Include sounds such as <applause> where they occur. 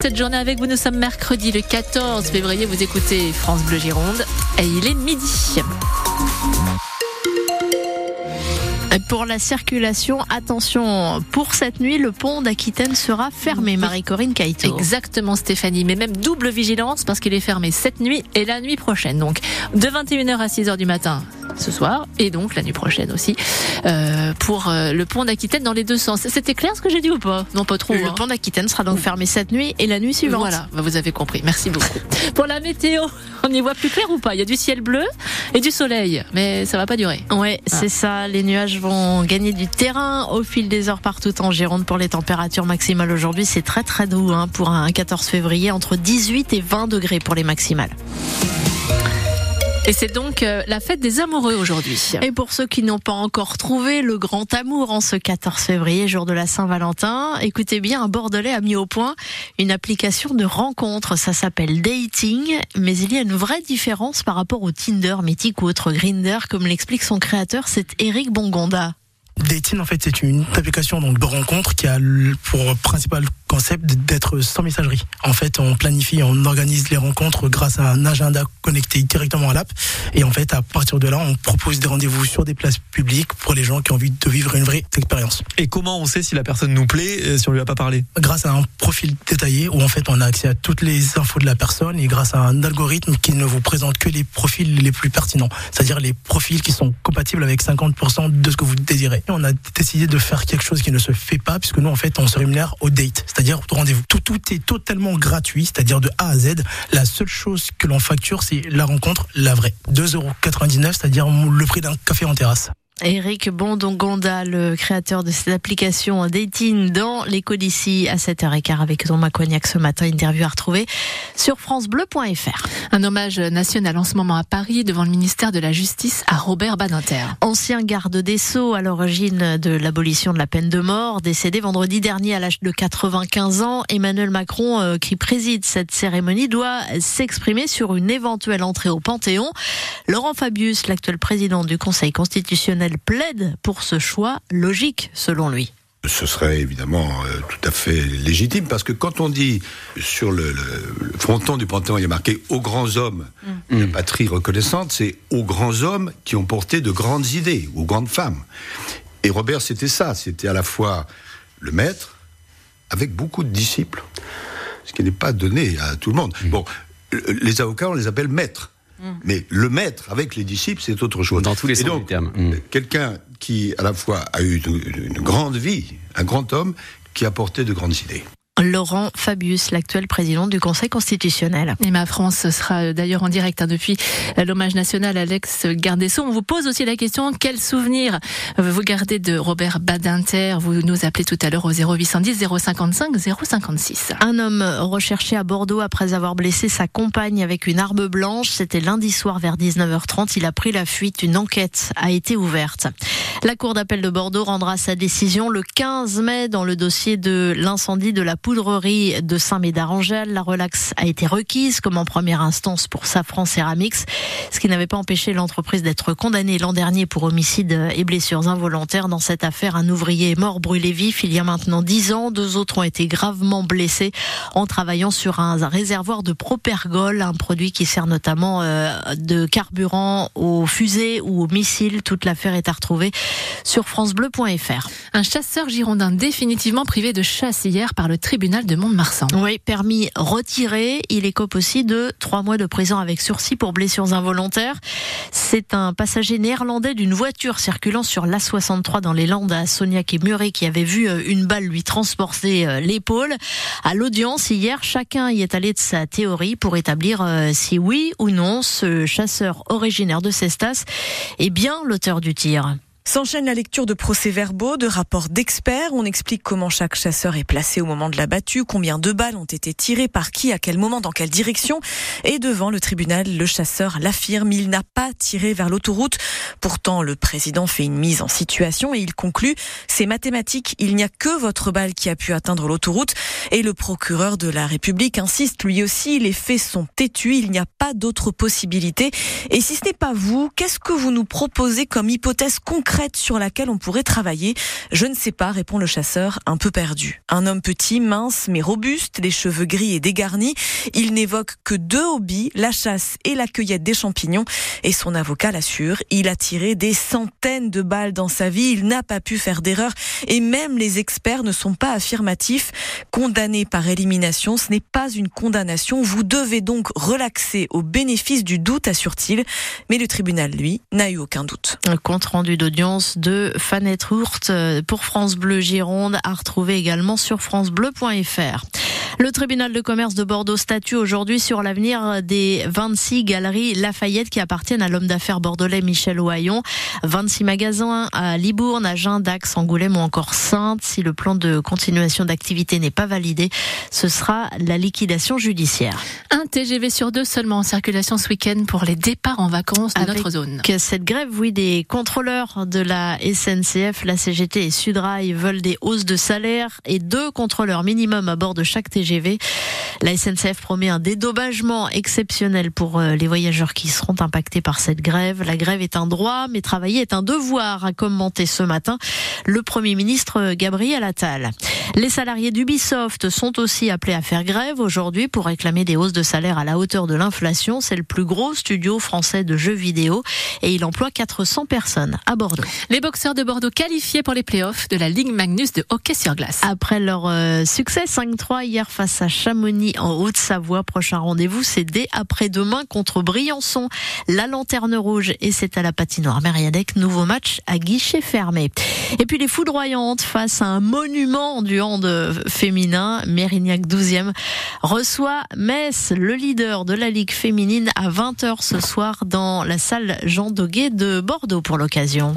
Cette journée avec vous, nous sommes mercredi le 14 février. Vous écoutez France Bleu Gironde et il est midi. Pour la circulation, attention, pour cette nuit, le pont d'Aquitaine sera fermé, Marie-Corinne Caïto. Exactement, Stéphanie, mais même double vigilance parce qu'il est fermé cette nuit et la nuit prochaine. Donc, de 21h à 6h du matin, ce soir et donc la nuit prochaine aussi euh, pour euh, le pont d'Aquitaine dans les deux sens. C'était clair ce que j'ai dit ou pas? Non, pas trop. Le hein. pont d'Aquitaine sera donc fermé cette nuit et la nuit suivante. Voilà, bah, vous avez compris. Merci beaucoup. <laughs> pour la météo, on y voit plus clair ou pas? Il y a du ciel bleu et du soleil, mais ça va pas durer. Ouais, c'est ça. Les nuages vont gagner du terrain au fil des heures partout en Gironde pour les températures maximales aujourd'hui. C'est très très doux hein, pour un 14 février, entre 18 et 20 degrés pour les maximales. Et c'est donc euh, la fête des amoureux aujourd'hui. Et pour ceux qui n'ont pas encore trouvé le grand amour en ce 14 février, jour de la Saint-Valentin, écoutez bien, un Bordelais a mis au point une application de rencontre. Ça s'appelle Dating, mais il y a une vraie différence par rapport au Tinder, Mythique ou autre Grinder, comme l'explique son créateur, c'est Eric Bongonda. Dating, en fait, c'est une application donc, de rencontre qui a pour principal concept d'être sans messagerie. En fait, on planifie, on organise les rencontres grâce à un agenda connecté directement à l'app. Et en fait, à partir de là, on propose des rendez-vous sur des places publiques pour les gens qui ont envie de vivre une vraie expérience. Et comment on sait si la personne nous plaît euh, si on lui a pas parlé? Grâce à un profil détaillé où en fait on a accès à toutes les infos de la personne et grâce à un algorithme qui ne vous présente que les profils les plus pertinents, c'est-à-dire les profils qui sont compatibles avec 50% de ce que vous désirez. Et on a décidé de faire quelque chose qui ne se fait pas puisque nous en fait on se rémunère au date, c'est-à-dire rendez-vous. Tout, tout est totalement gratuit, c'est-à-dire de A à Z. La seule chose que l'on facture c'est la rencontre, la vraie. 2,99€, c'est-à-dire le prix d'un café en terrasse. Eric Bondongonda, le créateur de cette application Dating dans l'écho d'ici à 7h15 avec Thomas Cognac ce matin. Interview à retrouver sur francebleu.fr. Un hommage national en ce moment à Paris devant le ministère de la Justice à Robert Badinter. Ancien garde des Sceaux à l'origine de l'abolition de la peine de mort, décédé vendredi dernier à l'âge de 95 ans, Emmanuel Macron, euh, qui préside cette cérémonie, doit s'exprimer sur une éventuelle entrée au Panthéon. Laurent Fabius, l'actuel président du Conseil constitutionnel, plaide pour ce choix logique, selon lui. Ce serait évidemment euh, tout à fait légitime parce que quand on dit sur le, le- le fronton du Panthéon, il y a marqué aux grands hommes, la patrie reconnaissante, c'est aux grands hommes qui ont porté de grandes idées, aux grandes femmes. Et Robert, c'était ça, c'était à la fois le maître avec beaucoup de disciples, ce qui n'est pas donné à tout le monde. Bon, euh, les avocats, on les appelle maîtres. Mais le maître avec les disciples, c'est autre chose. Dans tous les sens du terme. Mm. quelqu'un qui, à la fois, a eu une, une grande vie, un grand homme, qui a porté de grandes idées. Laurent Fabius, l'actuel président du Conseil constitutionnel. Et ma France sera d'ailleurs en direct hein, depuis l'hommage national à l'ex-garde des Sceaux. On vous pose aussi la question quel souvenir vous gardez de Robert Badinter? Vous nous appelez tout à l'heure au 0810 055 056. Un homme recherché à Bordeaux après avoir blessé sa compagne avec une arme blanche. C'était lundi soir vers 19h30. Il a pris la fuite. Une enquête a été ouverte. La Cour d'appel de Bordeaux rendra sa décision le 15 mai dans le dossier de l'incendie de la poudrerie de Saint-Médard-Angèle. La relaxe a été requise comme en première instance pour Safran Ceramics, ce qui n'avait pas empêché l'entreprise d'être condamnée l'an dernier pour homicide et blessures involontaires. Dans cette affaire, un ouvrier est mort brûlé vif il y a maintenant dix ans. Deux autres ont été gravement blessés en travaillant sur un réservoir de propergol, un produit qui sert notamment euh, de carburant aux fusées ou aux missiles. Toute l'affaire est à retrouver sur francebleu.fr. Un chasseur girondin définitivement privé de chasse hier par le tribunal de. Oui, permis retiré. Il écope aussi de trois mois de prison avec sursis pour blessures involontaires. C'est un passager néerlandais d'une voiture circulant sur l'A63 dans les Landes à Sognac et Muret qui avait vu euh, une balle lui transporter euh, l'épaule. À l'audience hier, chacun y est allé de sa théorie pour établir euh, si oui ou non ce chasseur originaire de Cestas est bien l'auteur du tir. S'enchaîne la lecture de procès-verbaux, de rapports d'experts. On explique comment chaque chasseur est placé au moment de la battue, combien de balles ont été tirées, par qui, à quel moment, dans quelle direction. Et devant le tribunal, le chasseur l'affirme, il n'a pas tiré vers l'autoroute. Pourtant, le président fait une mise en situation et il conclut, c'est mathématique, il n'y a que votre balle qui a pu atteindre l'autoroute. Et le procureur de la République insiste lui aussi, les faits sont têtus, il n'y a pas d'autre possibilité. Et si ce n'est pas vous, qu'est-ce que vous nous proposez comme hypothèse concrète sur laquelle on pourrait travailler Je ne sais pas, répond le chasseur, un peu perdu. Un homme petit, mince, mais robuste, les cheveux gris et dégarnis. Il n'évoque que deux hobbies, la chasse et la cueillette des champignons. Et son avocat l'assure, il a tiré des centaines de balles dans sa vie, il n'a pas pu faire d'erreur. Et même les experts ne sont pas affirmatifs. Condamné par élimination, ce n'est pas une condamnation. Vous devez donc relaxer au bénéfice du doute, assure-t-il. Mais le tribunal, lui, n'a eu aucun doute. Un compte rendu d'audience de Fanette Hurt pour France Bleu Gironde à retrouver également sur francebleu.fr. Le tribunal de commerce de Bordeaux statue aujourd'hui sur l'avenir des 26 galeries Lafayette qui appartiennent à l'homme d'affaires bordelais Michel Ohaillon. 26 magasins à Libourne, Agen, Dax, Angoulême ou encore Sainte. Si le plan de continuation d'activité n'est pas validé, ce sera la liquidation judiciaire. Un TGV sur deux seulement en circulation ce week-end pour les départs en vacances de notre zone. Que cette grève, oui, des contrôleurs de la SNCF, la CGT et Sudrail veulent des hausses de salaire et deux contrôleurs minimum à bord de chaque TGV la SNCF promet un dédommagement exceptionnel pour euh, les voyageurs qui seront impactés par cette grève. La grève est un droit, mais travailler est un devoir, a commenté ce matin le Premier ministre Gabriel Attal. Les salariés d'Ubisoft sont aussi appelés à faire grève aujourd'hui pour réclamer des hausses de salaire à la hauteur de l'inflation. C'est le plus gros studio français de jeux vidéo et il emploie 400 personnes à Bordeaux. Les boxeurs de Bordeaux qualifiés pour les playoffs de la Ligue Magnus de hockey sur glace. Après leur euh, succès 5-3 face à Chamonix en Haute-Savoie. Prochain rendez-vous, c'est dès après-demain contre Briançon, la Lanterne Rouge. Et c'est à la patinoire Mériadec. Nouveau match à guichet fermé. Et puis les foudroyantes face à un monument du hand féminin. Mérignac 12e reçoit Metz, le leader de la Ligue féminine, à 20h ce soir dans la salle Jean Doguet de Bordeaux pour l'occasion.